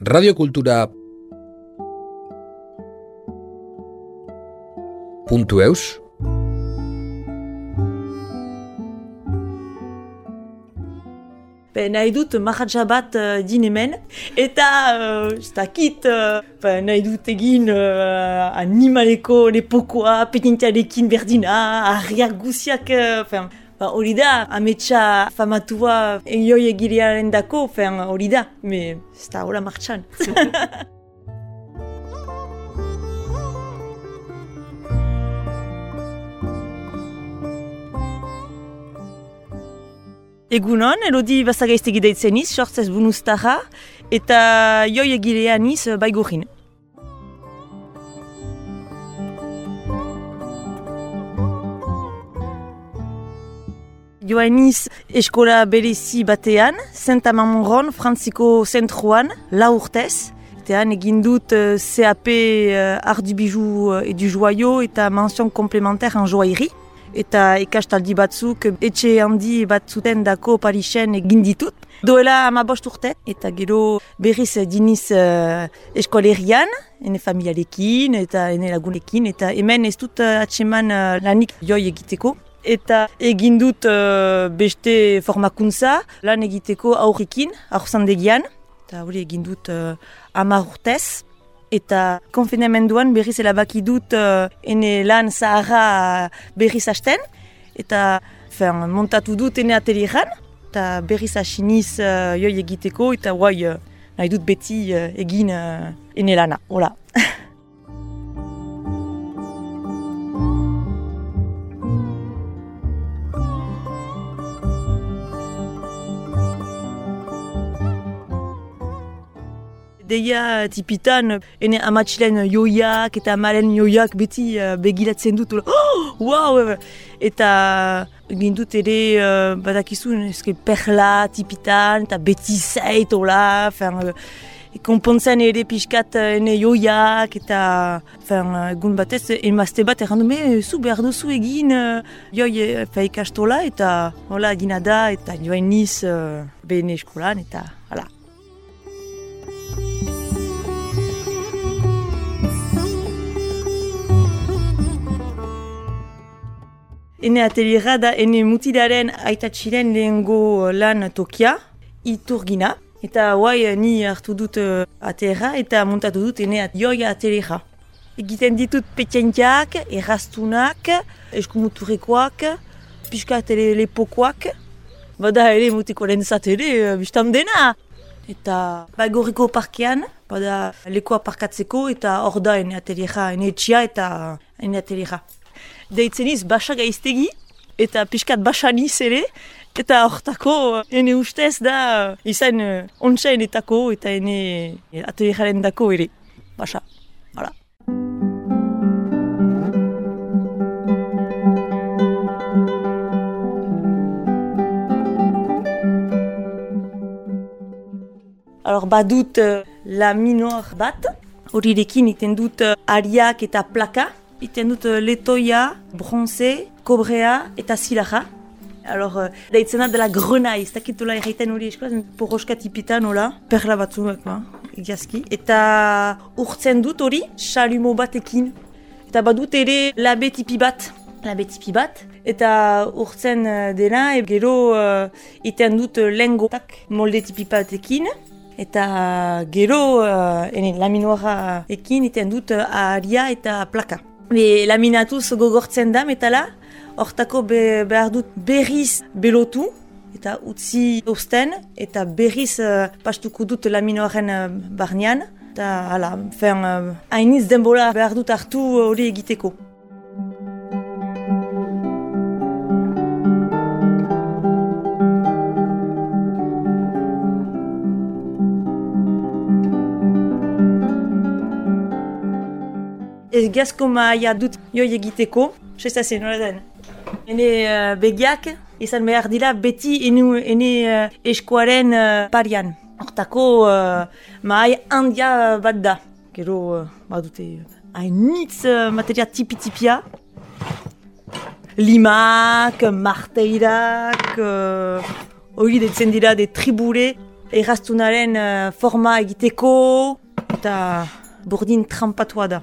radiokultura puntu eus Be, nahi dut mahatsa bat uh, din hemen, eta uh, ez dakit uh, be, nahi dut egin uh, animaleko lepokoa, petintiarekin berdina, arriak guziak, uh, ba, hori da, ametsa famatua egioi egilearen dako, hori da, me ez da hola martxan. Egunon, Elodi Basagaiztegi deitzen iz, sortzez bunuztara, eta joi egilean iz baigurin. Joan iz eskola berezi batean, Santa Mamonron, Frantziko zentruan, la urtez. Eta egin dut uh, CAP uh, Art du Bijou uh, et du Joyau eta mention complémentaire en joaillerie eta ikastaldi batzuk etxe handi batzuten dako Parisen egin ditut. Doela ama bost urte, eta gero berriz diniz uh, eskolerian, ene familiarekin eta ene lagunekin, eta hemen ez dut uh, atseman uh, lanik joi egiteko. Eta egin dut uh, beste formakuntza, lan egiteko aurrekin, aurrzandegian, eta hori egin dut uh, ama urtez. Eta konfinemenduan berriz elabaki dut uh, ene lan zaharra berriz hasten, eta fen, montatu dut ene atelieran, eta berriz hasiniz uh, joi egiteko, eta guai uh, nahi dut beti uh, egin uh, ene lana, hola. deia tipitan ene amatxilen joiak eta amaren joiak beti uh, begilatzen dut oh, wow! eta egin dut ere uh, badakizu eske perla tipitan eta beti zait ola uh, konpontzen ere pixkat uh, ene joiak eta egun batez emazte bat errandu me zu behar duzu egin uh, joi uh, ikastola eta hola egina da eta joan niz uh, bene eskolan eta hala. Ene ateliera da ene mutilaren aitatxiren lehengo lan tokia, iturgina. Eta guai eh, ni hartu dut uh, atera eta montatu dut ene joia ateliera. Egiten ditut petientiak, errastunak, eskumuturrekoak, pixka tele lepokoak. Bada ere mutiko lehen zatele, uh, biztan dena. Eta bagoriko parkean, bada lekoa parkatzeko eta hor da ene ateliera, ene etxia eta ene ateliera. Deitzen iz basa gaiztegi, eta pixkat basa ere, eta hortako ene ustez da izan uh, ontsaen etako eta ene atelieraren dako ere, basa, Alors badut uh, la minor bat, horirekin iten dut uh, ariak eta plaka, iten dut euh, letoia, bronze, kobrea eta zilaja. Alors, uh, deitzen da dela grenai, ez dakit dola erraiten hori eskola, poroska tipitan hola, perla batzuak, ba, egiazki. Eta urtzen dut hori, xalumo batekin. Eta badut ere labe tipi bat, labe tipi bat. Eta urtzen dena, e gero uh, iten dut lengotak molde tipi batekin. Eta gero, uh, ene, laminoara ekin iten dut uh, aria eta plaka. Be, laminatuz gogortzen da metala, hortako be, behar dut berriz belotu, eta utzi usten, eta berriz uh, pastuko dut laminoaren uh, barnean, eta hala, fen, uh, hainiz denbola behar dut hartu hori egiteko. Egiazko maia dut joi egiteko, sesta zen, nola den. Hene uh, begiak, izan behar dira beti ene, ene uh, eskoaren uh, parian. Hortako uh, maai handia bat da. Gero uh, badute hainitz uh, materia tipi-tipia. Limak, marteirak, hori uh, detzen dira de tribure. erraztunaren uh, forma egiteko, eta burdin trampatua da.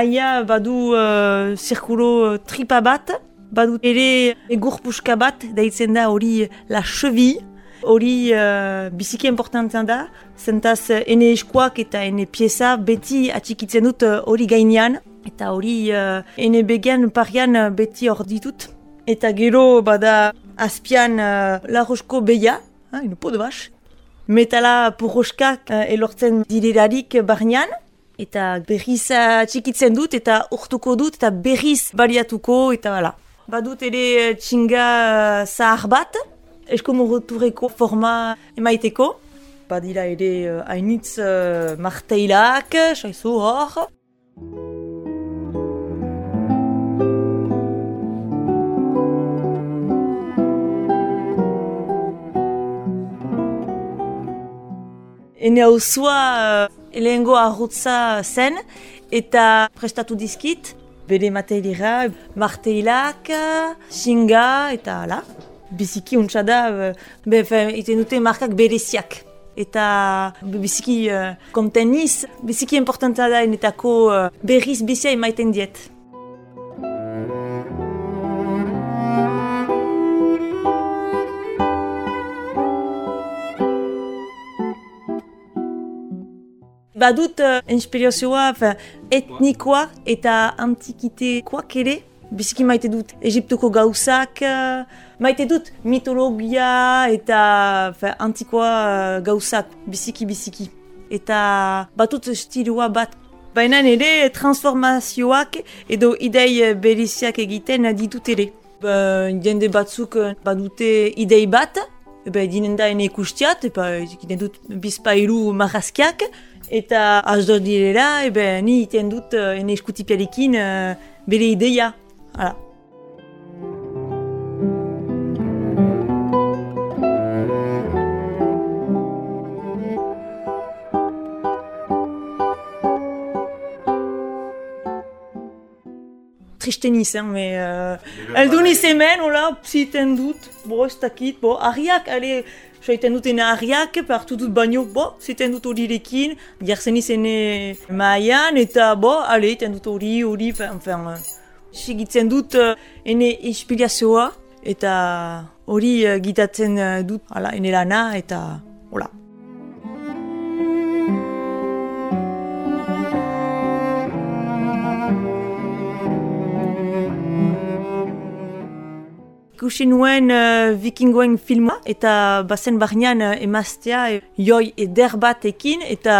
Maia badu uh, zirkulo tripa bat, badu ere egur puska bat, daitzen da hori la cheville, hori uh, biziki importantzen da, zentaz ene eskuak eta ene pieza beti atxikitzen dut hori gainean, eta hori uh, ene begean parian beti hor ditut. Eta gero bada azpian uh, la rosko beia, uh, ino po de bax, metala purroskak uh, elortzen direrarik barnean, eta berriz txikitzen dut eta urtuko dut eta berriz baliatuko eta bala. Badut ere txinga zahar bat, eskomorotureko forma emaiteko. Badira ere hainitz uh, marteilak, saizu hor. Ene hau zua lehengo arrutza zen eta prestatu dizkit bere materira, marteilak, xinga eta ala. Biziki untsa da, be, iten dute markak bereziak. Eta biziki uh, konteniz, biziki importanta da enetako uh, berriz bizia emaiten diet. Badut uh, inspirazioa etnikoa eta antikitekoak ere, biziki maite dut Egiptuko gauzak, uh, maite dut mitologia eta fe, antikoa uh, gauzak, biziki biziki. Eta batut stilua bat. Baina ere transformazioak edo idei beriziak egiten ditut ere. Ba, jende batzuk badute idei bat, Ebe, dinen da ene ikustiat, eta dut bizpailu marrazkiak, eta azdo direla, ebe, ni iten dut ene eskutipiarekin uh, bere ideia. Hala. Triste nizen, me... Uh, Eldu niz hemen, hola, ziten dut, bo, ez dakit, bo, ariak, ale, soiten dut ene ariak, partu dut baino, bo, ziten dut hori lekin, jarzen izene maian, eta, bo, ale, iten dut hori, hori, enfin, segitzen dut uh, ene inspirazioa, eta hori uh, gitatzen dut, hala, ene lana, eta, hola. Ikusi nuen uh, vikingoen filma eta bazen barnean uh, emaztea e, joi eder bat ekin eta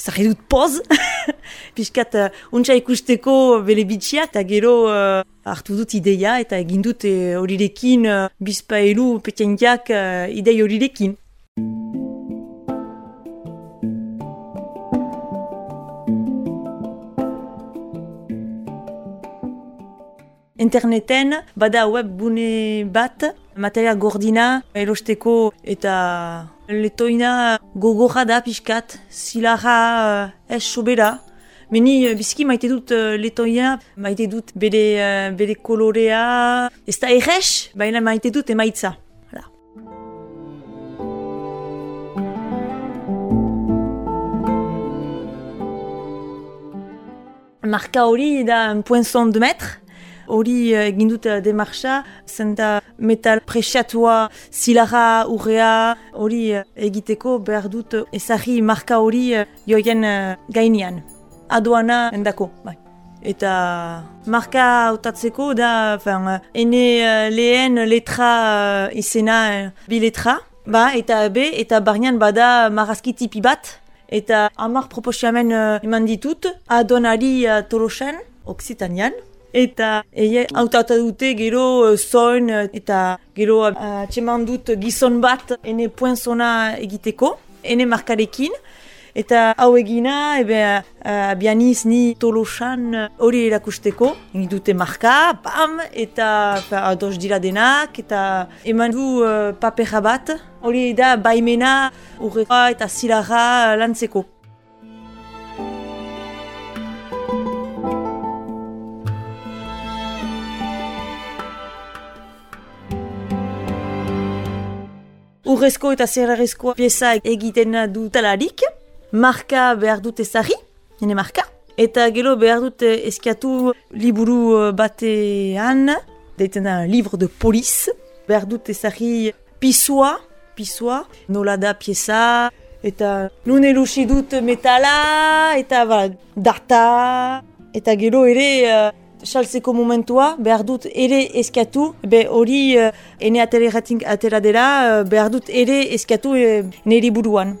zarri dut poz. Piskat uh, untsa ikusteko bele bitxiak eta gero uh, hartu dut ideia eta egin dut horirekin uh, bizpa elu petientiak uh, idei horirekin. Interneten bada webbune bat, material gordina erosteko eta letoina gogorra da pixkat, zilarra sobera. Meni biziki maite dut uh, letoina, maite dut bere, uh, bere kolorea, ez da maite dut emaitza. Da un poinçon de mètre, hori uh, egin dut uh, demarcha, zenta metal presiatua, zilarra, urrea, hori uh, egiteko behar dut uh, ezagri marka hori joien gainean. Aduana endako, bai. Eta marka hautatzeko da, fin, ene lehen letra izena bi letra, ba, eta B, eta barnean bada marazki tipi bat, eta amar proposiamen eman ditut, adonari tolosen, Occitanian, Eta eie hautatu dute gero zoin uh, eta gero uh, dut gizon bat ene poenzona egiteko, ene markarekin. Eta hau egina, ebe, uh, bianiz ni tolosan hori erakusteko. Egin dute marka, bam, eta ados dira denak, eta eman du uh, papera bat. Hori da baimena urrekoa eta zilarra lantzeko. Urrezko eta zerrezko pieza egiten dutalarik, marka behar dut ezari, nene marka, eta gero behar dut eskiatu liburu batean, deitzen da livre de polis, behar dut ezari pisua, pisua, nola da pieza, eta nun elusi dut metala, eta ba, data, eta gero ere uh, saltzeko momentua, behar dut ere eskiatu, be hori uh, ene atereratik atera dela, uh, behar dut ere eskiatu uh, niri buruan.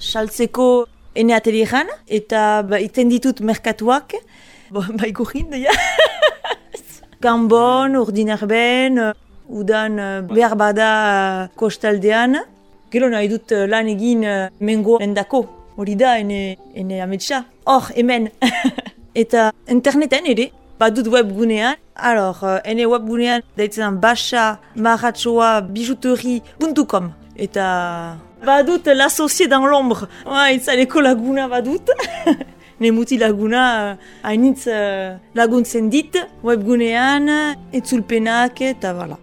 Saltzeko ene atereran, eta ba, iten ditut merkatuak, ba, ba ikurin, ja. Gambon, urdinarben, udan uh, behar bada uh, kostaldean. Gero nahi dut uh, lan egin mengo endako. Hori da, ene, ene ametsa. Hor, hemen. Eta interneten ere, badut webgunean. Alors, uh, ene webgunean daitzen basa maratsoa bijuterie.com. Eta badut l'associé dans l'ombre. Wa, itzaleko laguna badut. ne muti laguna hainitz uh, laguntzen dit webgunean, etzulpenak eta bala.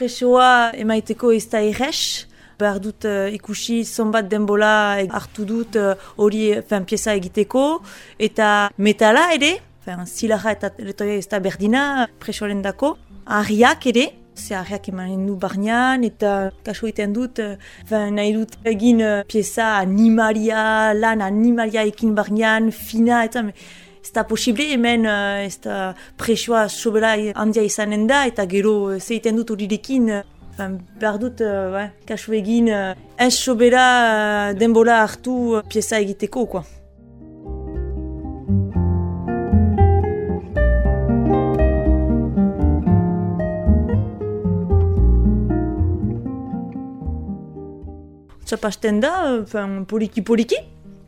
Presoa emaiteko ez da errex, behar dut uh, ikusi zonbat denbola hartu dut hori uh, pieza egiteko, eta metala ere, zilaja eta letoia ez da berdina presoaren dako, ahriak ere, ze ahriak emanen du barnean, eta kaso egiten dut, uh, nahi dut egin uh, pieza animalia, lan animalia ekin barnean, fina, eta ez da posible hemen uh, ez da presioa sobera handia izanen da eta gero uh, zeiten dut horirekin uh, behar dut uh, kasu egin uh, ez sobera uh, denbola hartu uh, pieza egiteko quoi. Zapasten da, poliki-poliki,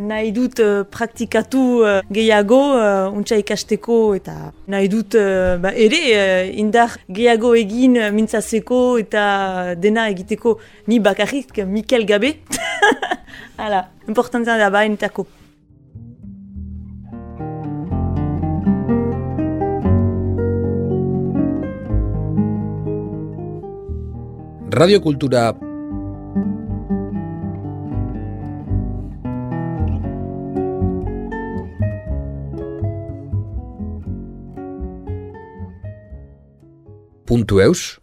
nahi dut uh, praktikatu uh, gehiago untsa ikasteko eta nahi dut ba, ere indar gehiago egin mintzazeko eta dena egiteko ni bakarrik Mikel Gabe. Hala, importantzia da ba entako. Radiokultura puntu eus